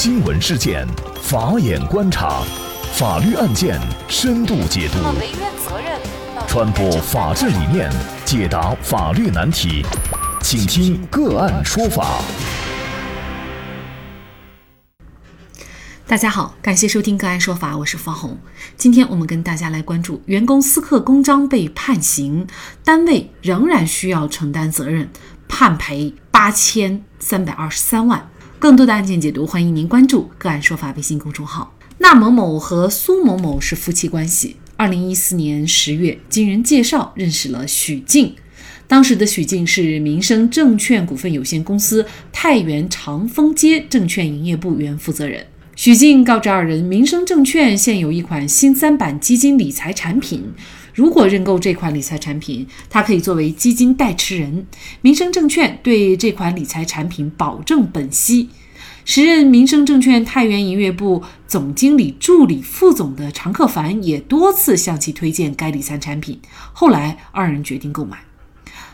新闻事件，法眼观察，法律案件深度解读，传播法治理念，解答法律难题，请听个案说法。大家好，感谢收听个案说法，我是方红。今天我们跟大家来关注：员工私刻公章被判刑，单位仍然需要承担责任，判赔八千三百二十三万。更多的案件解读，欢迎您关注“个案说法”微信公众号。那某某和苏某某是夫妻关系。二零一四年十月，经人介绍认识了许静。当时的许静是民生证券股份有限公司太原长丰街证券营业部原负责人。许静告知二人，民生证券现有一款新三板基金理财产品。如果认购这款理财产品，它可以作为基金代持人。民生证券对这款理财产品保证本息。时任民生证券太原营业部总经理助理副总的常克凡也多次向其推荐该理财产品。后来，二人决定购买。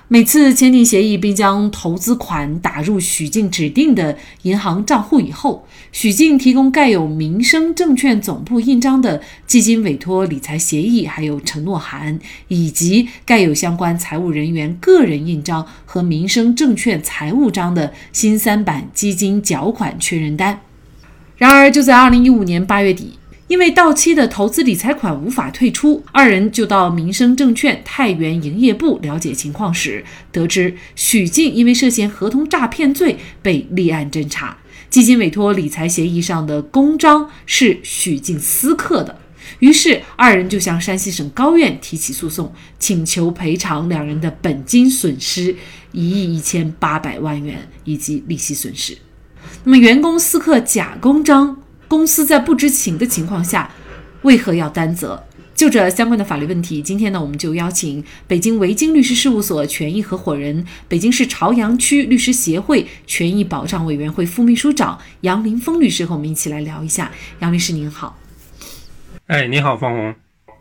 每次签订协议并将投资款打入许静指定的银行账户以后，许静提供盖有民生证券总部印章的基金委托理财协议，还有承诺函，以及盖有相关财务人员个人印章和民生证券财务章的新三板基金缴款确认单。然而，就在二零一五年八月底。因为到期的投资理财款无法退出，二人就到民生证券太原营业部了解情况时，得知许静因为涉嫌合同诈骗罪被立案侦查，基金委托理财协议上的公章是许静私刻的，于是二人就向山西省高院提起诉讼，请求赔偿两人的本金损失一亿一千八百万元以及利息损失。那么，员工私刻假公章。公司在不知情的情况下，为何要担责？就这相关的法律问题，今天呢，我们就邀请北京维京律师事务所权益合伙人、北京市朝阳区律师协会权益保障委员会副秘书长杨林峰律师和我们一起来聊一下。杨律师您好。哎，你好，方红。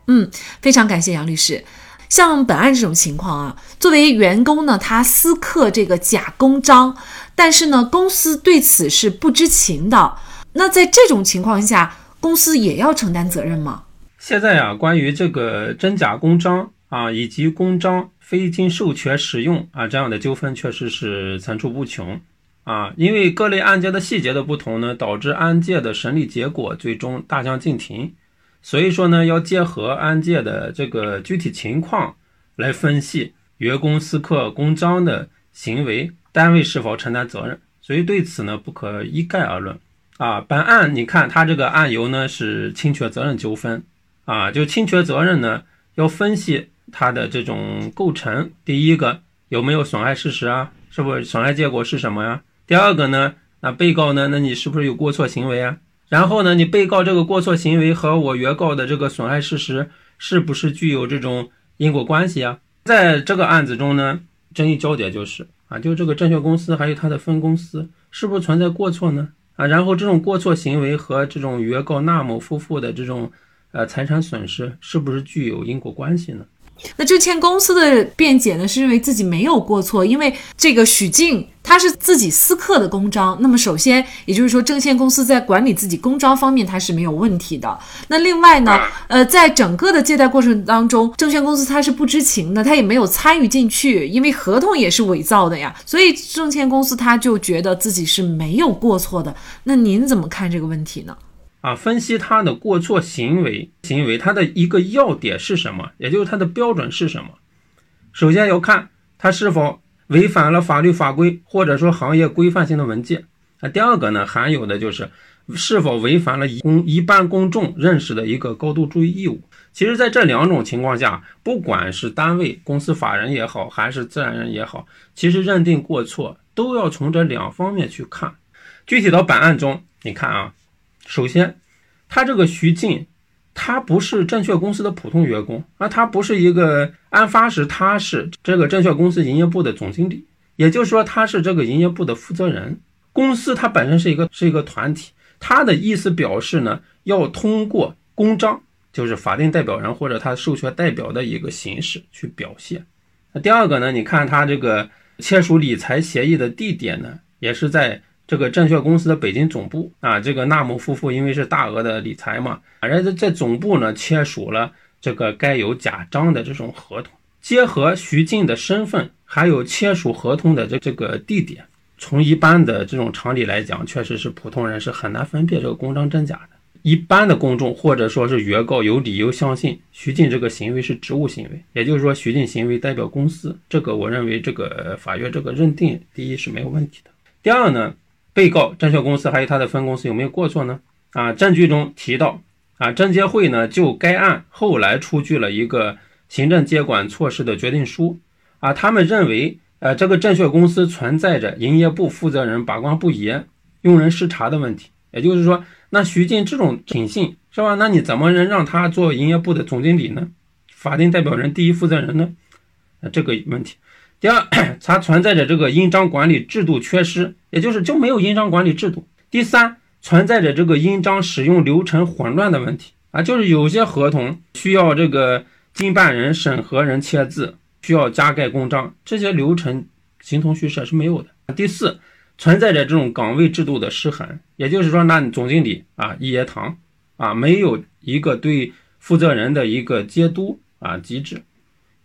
嗯，非常感谢杨律师。像本案这种情况啊，作为员工呢，他私刻这个假公章，但是呢，公司对此是不知情的。那在这种情况下，公司也要承担责任吗？现在呀，关于这个真假公章啊，以及公章非经授权使用啊这样的纠纷，确实是层出不穷啊。因为各类案件的细节的不同呢，导致案件的审理结果最终大相径庭。所以说呢，要结合案件的这个具体情况来分析员工私刻公章的行为，单位是否承担责任。所以对此呢，不可一概而论。啊，本案你看，它这个案由呢是侵权责任纠纷，啊，就侵权责任呢要分析它的这种构成。第一个有没有损害事实啊？是不是损害结果是什么呀？第二个呢，那被告呢，那你是不是有过错行为啊？然后呢，你被告这个过错行为和我原告的这个损害事实是不是具有这种因果关系啊？在这个案子中呢，争议焦点就是啊，就这个证券公司还有它的分公司是不是存在过错呢？啊，然后这种过错行为和这种原告纳某夫妇的这种呃财产损失是不是具有因果关系呢？那证券公司的辩解呢，是认为自己没有过错，因为这个许静他是自己私刻的公章。那么首先，也就是说，证券公司在管理自己公章方面，它是没有问题的。那另外呢，呃，在整个的借贷过程当中，证券公司它是不知情的，它也没有参与进去，因为合同也是伪造的呀。所以证券公司他就觉得自己是没有过错的。那您怎么看这个问题呢？啊，分析他的过错行为，行为他的一个要点是什么？也就是他的标准是什么？首先要看他是否违反了法律法规或者说行业规范性的文件。那第二个呢，含有的就是是否违反了一公一般公众认识的一个高度注意义务。其实，在这两种情况下，不管是单位、公司法人也好，还是自然人也好，其实认定过错都要从这两方面去看。具体到本案中，你看啊。首先，他这个徐静，他不是证券公司的普通员工啊，他不是一个案发时他是这个证券公司营业部的总经理，也就是说他是这个营业部的负责人。公司它本身是一个是一个团体，他的意思表示呢，要通过公章，就是法定代表人或者他授权代表的一个形式去表现。那第二个呢，你看他这个签署理财协议的地点呢，也是在这个证券公司的北京总部啊，这个纳某夫妇因为是大额的理财嘛，反正在在总部呢签署了这个该有假章的这种合同，结合徐静的身份，还有签署合同的这这个地点，从一般的这种常理来讲，确实是普通人是很难分辨这个公章真假的。一般的公众或者说是原告有理由相信徐静这个行为是职务行为，也就是说徐静行为代表公司，这个我认为这个法院这个认定，第一是没有问题的。第二呢？被告证券公司还有他的分公司有没有过错呢？啊，证据中提到，啊，证监会呢就该案后来出具了一个行政监管措施的决定书，啊，他们认为，呃，这个证券公司存在着营业部负责人把关不严、用人失察的问题。也就是说，那徐静这种品性是吧？那你怎么能让他做营业部的总经理呢？法定代表人、第一负责人呢？啊，这个问题。第二，它存在着这个印章管理制度缺失，也就是就没有印章管理制度。第三，存在着这个印章使用流程混乱的问题啊，就是有些合同需要这个经办人、审核人签字，需要加盖公章，这些流程形同虚设是没有的。第四，存在着这种岗位制度的失衡，也就是说，那总经理啊，一言堂啊，没有一个对负责人的一个监督啊机制。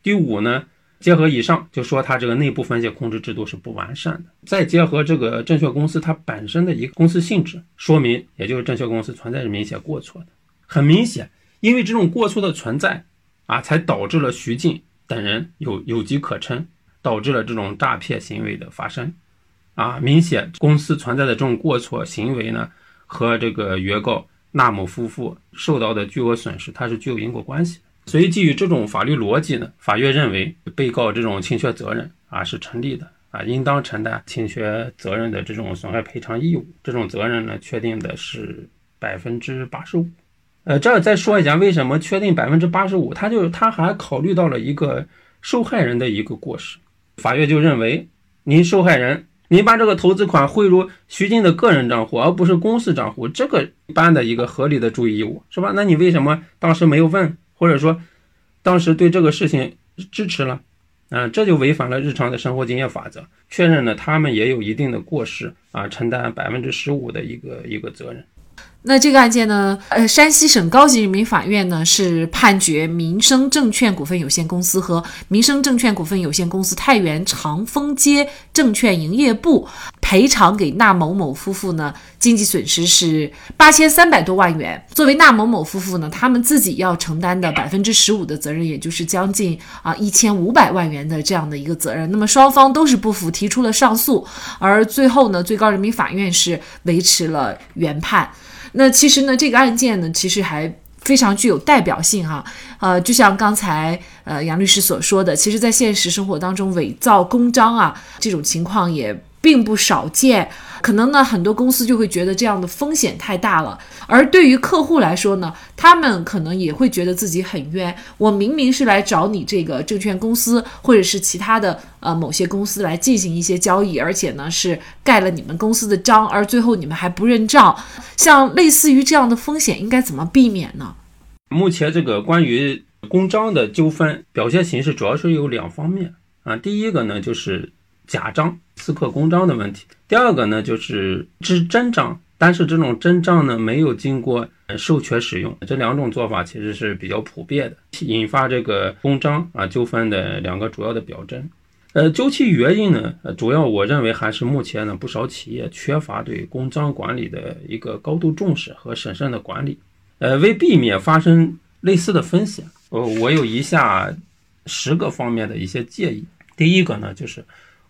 第五呢？结合以上，就说它这个内部风险控制制度是不完善的。再结合这个证券公司它本身的一个公司性质，说明也就是证券公司存在着明显过错的。很明显，因为这种过错的存在啊，才导致了徐静等人有有机可乘，导致了这种诈骗行为的发生。啊，明显公司存在的这种过错行为呢，和这个原告纳某夫妇受到的巨额损失，它是具有因果关系。所以，基于这种法律逻辑呢，法院认为被告这种侵权责任啊是成立的啊，应当承担侵权责任的这种损害赔偿义务。这种责任呢，确定的是百分之八十五。呃，这再说一下，为什么确定百分之八十五？他就他还考虑到了一个受害人的一个过失。法院就认为，您受害人，您把这个投资款汇入徐静的个人账户，而不是公司账户，这个一般的一个合理的注意义务，是吧？那你为什么当时没有问？或者说，当时对这个事情支持了，啊，这就违反了日常的生活经验法则，确认了他们也有一定的过失啊，承担百分之十五的一个一个责任。那这个案件呢？呃，山西省高级人民法院呢是判决民生证券股份有限公司和民生证券股份有限公司太原长丰街证券营业部赔偿给纳某某夫妇呢经济损失是八千三百多万元。作为纳某某夫妇呢，他们自己要承担的百分之十五的责任，也就是将近啊一千五百万元的这样的一个责任。那么双方都是不服，提出了上诉，而最后呢，最高人民法院是维持了原判。那其实呢，这个案件呢，其实还非常具有代表性哈。呃，就像刚才呃杨律师所说的，其实，在现实生活当中，伪造公章啊这种情况也并不少见。可能呢，很多公司就会觉得这样的风险太大了，而对于客户来说呢，他们可能也会觉得自己很冤。我明明是来找你这个证券公司，或者是其他的呃某些公司来进行一些交易，而且呢是盖了你们公司的章，而最后你们还不认账。像类似于这样的风险，应该怎么避免呢？目前这个关于公章的纠纷表现形式，主要是有两方面啊。第一个呢就是假章、私刻公章的问题。第二个呢，就是是真章，但是这种真章呢，没有经过授权使用，这两种做法其实是比较普遍的，引发这个公章啊纠纷的两个主要的表征。呃，究其原因呢，主要我认为还是目前呢不少企业缺乏对公章管理的一个高度重视和审慎的管理。呃，为避免发生类似的风险，呃，我有以下十个方面的一些建议。第一个呢，就是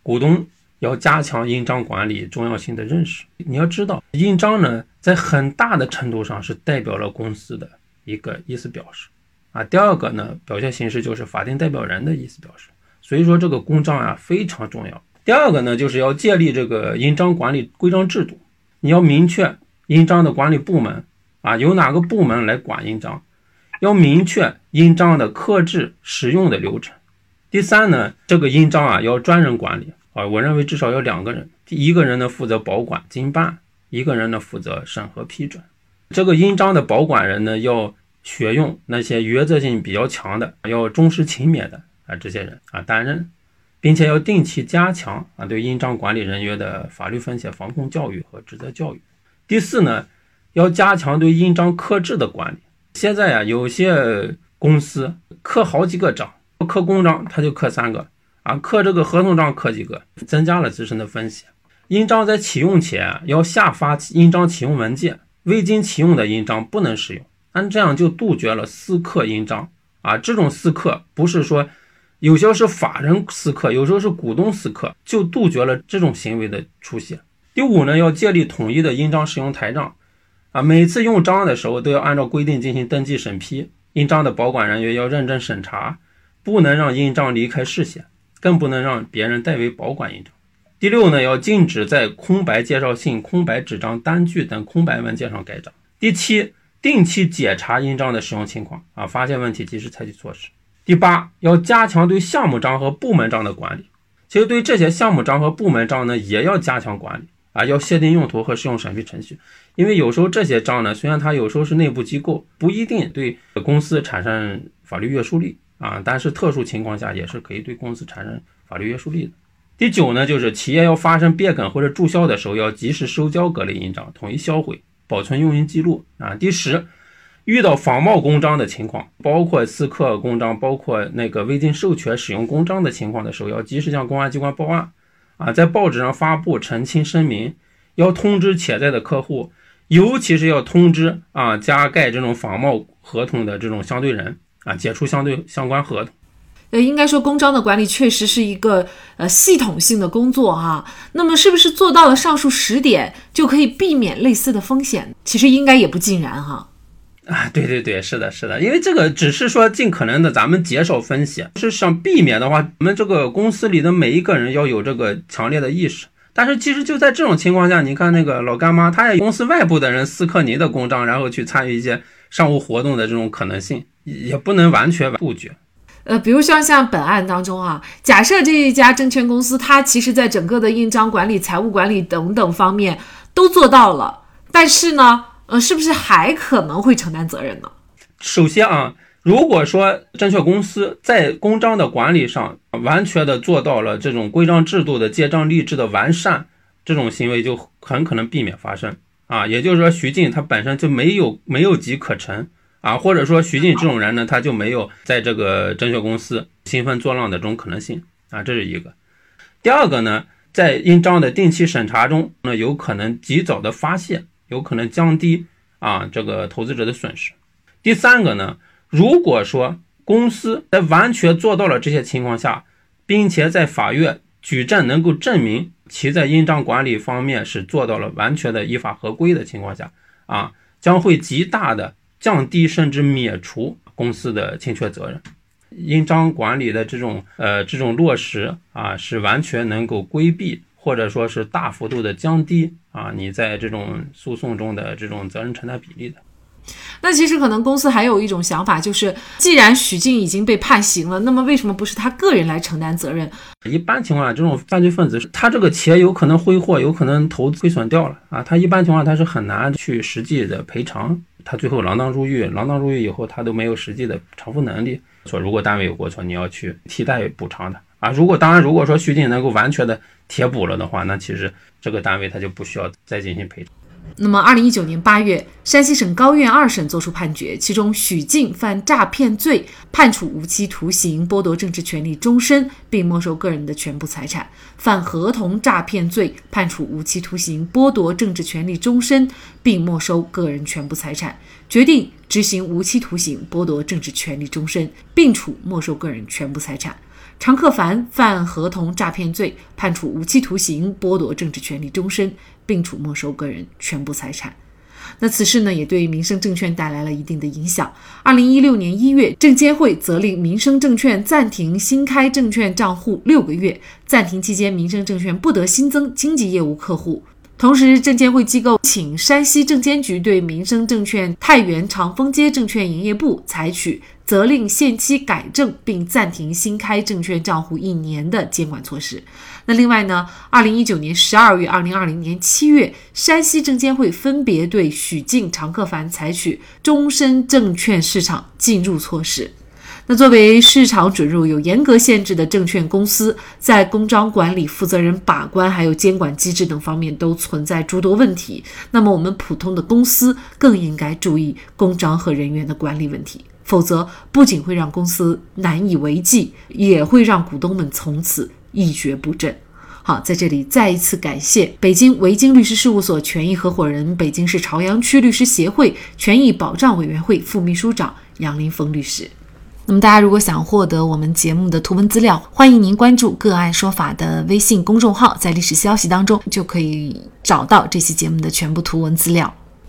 股东。要加强印章管理重要性的认识。你要知道，印章呢，在很大的程度上是代表了公司的一个意思表示啊。第二个呢，表现形式就是法定代表人的意思表示。所以说，这个公章啊非常重要。第二个呢，就是要建立这个印章管理规章制度。你要明确印章的管理部门啊，由哪个部门来管印章？要明确印章的刻制使用的流程。第三呢，这个印章啊要专人管理。啊，我认为至少要两个人，一个人呢负责保管经办，一个人呢负责审核批准。这个印章的保管人呢要选用那些原则性比较强的、要忠实勤勉的啊这些人啊担任。并且要定期加强啊对印章管理人员的法律风险防控教育和职责教育。第四呢，要加强对印章刻制的管理。现在呀，有些公司刻好几个章，刻公章他就刻三个啊，刻这个合同章刻几个，增加了自身的风险。印章在启用前要下发印章启用文件，未经启用的印章不能使用。按这样就杜绝了私刻印章啊，这种私刻不是说。有些是法人私刻，有时候是股东私刻，就杜绝了这种行为的出现。第五呢，要建立统一的印章使用台账，啊，每次用章的时候都要按照规定进行登记审批，印章的保管人员要认真审查，不能让印章离开视线，更不能让别人代为保管印章。第六呢，要禁止在空白介绍信、空白纸张、单据等空白文件上盖章。第七，定期检查印章的使用情况，啊，发现问题及时采取措施。第八，要加强对项目章和部门章的管理。其实对这些项目章和部门章呢，也要加强管理啊，要限定用途和适用审批程序。因为有时候这些章呢，虽然它有时候是内部机构，不一定对公司产生法律约束力啊，但是特殊情况下也是可以对公司产生法律约束力的。第九呢，就是企业要发生变更或者注销的时候，要及时收交各类印章，统一销毁，保存用印记录啊。第十。遇到仿冒公章的情况，包括私刻公章，包括那个未经授权使用公章的情况的时候，要及时向公安机关报案，啊，在报纸上发布澄清声明，要通知潜在的客户，尤其是要通知啊加盖这种仿冒合同的这种相对人啊，解除相对相关合同。呃，应该说公章的管理确实是一个呃系统性的工作哈。那么是不是做到了上述十点就可以避免类似的风险？其实应该也不尽然哈。啊，对对对，是的，是的，因为这个只是说尽可能的咱们减少风险，是想避免的话，我们这个公司里的每一个人要有这个强烈的意识。但是其实就在这种情况下，你看那个老干妈，他也公司外部的人私刻您的公章，然后去参与一些商务活动的这种可能性，也不能完全杜绝。呃，比如像像本案当中啊，假设这一家证券公司，它其实在整个的印章管理、财务管理等等方面都做到了，但是呢？呃，是不是还可能会承担责任呢？首先啊，如果说证券公司在公章的管理上完全的做到了这种规章制度的建章立制的完善，这种行为就很可能避免发生啊。也就是说，徐静他本身就没有没有机可乘啊，或者说徐静这种人呢，他就没有在这个证券公司兴风作浪的这种可能性啊，这是一个。第二个呢，在印章的定期审查中，那有可能及早的发现。有可能降低啊这个投资者的损失。第三个呢，如果说公司在完全做到了这些情况下，并且在法院举证能够证明其在印章管理方面是做到了完全的依法合规的情况下，啊，将会极大的降低甚至免除公司的侵权责任。印章管理的这种呃这种落实啊，是完全能够规避。或者说是大幅度的降低啊，你在这种诉讼中的这种责任承担比例的。那其实可能公司还有一种想法，就是既然许静已经被判刑了，那么为什么不是他个人来承担责任？一般情况下，这种犯罪分子他这个钱有可能挥霍，有可能投资亏损掉了啊，他一般情况下他是很难去实际的赔偿，他最后锒铛入狱，锒铛入狱以后他都没有实际的偿付能力。说如果单位有过错，你要去替代补偿的。啊，如果当然，如果说徐静能够完全的贴补了的话，那其实这个单位他就不需要再进行赔偿。那么，二零一九年八月，山西省高院二审作出判决，其中许静犯诈骗罪，判处无期徒刑，剥夺政治权利终身，并没收个人的全部财产；犯合同诈骗罪，判处无期徒刑，剥夺政治权利终身，并没收个人全部财产。决定执行无期徒刑，剥夺政治权利终身，并处没收个人全部财产。常克凡犯合同诈骗罪，判处无期徒刑，剥夺政治权利终身，并处没收个人全部财产。那此事呢，也对民生证券带来了一定的影响。二零一六年一月，证监会责令民生证券暂停新开证券账户六个月，暂停期间，民生证券不得新增经纪业务客户。同时，证监会机构请山西证监局对民生证券太原长风街证券营业部采取责令限期改正并暂停新开证券账户一年的监管措施。那另外呢，二零一九年十二月、二零二零年七月，山西证监会分别对许静、常克凡采取终身证券市场禁入措施。那作为市场准入有严格限制的证券公司，在公章管理、负责人把关还有监管机制等方面都存在诸多问题。那么我们普通的公司更应该注意公章和人员的管理问题，否则不仅会让公司难以为继，也会让股东们从此一蹶不振。好，在这里再一次感谢北京维京律师事务所权益合伙人、北京市朝阳区律师协会权益保障委员会副秘书长杨林峰律师。那么，大家如果想获得我们节目的图文资料，欢迎您关注“个案说法”的微信公众号，在历史消息当中就可以找到这期节目的全部图文资料。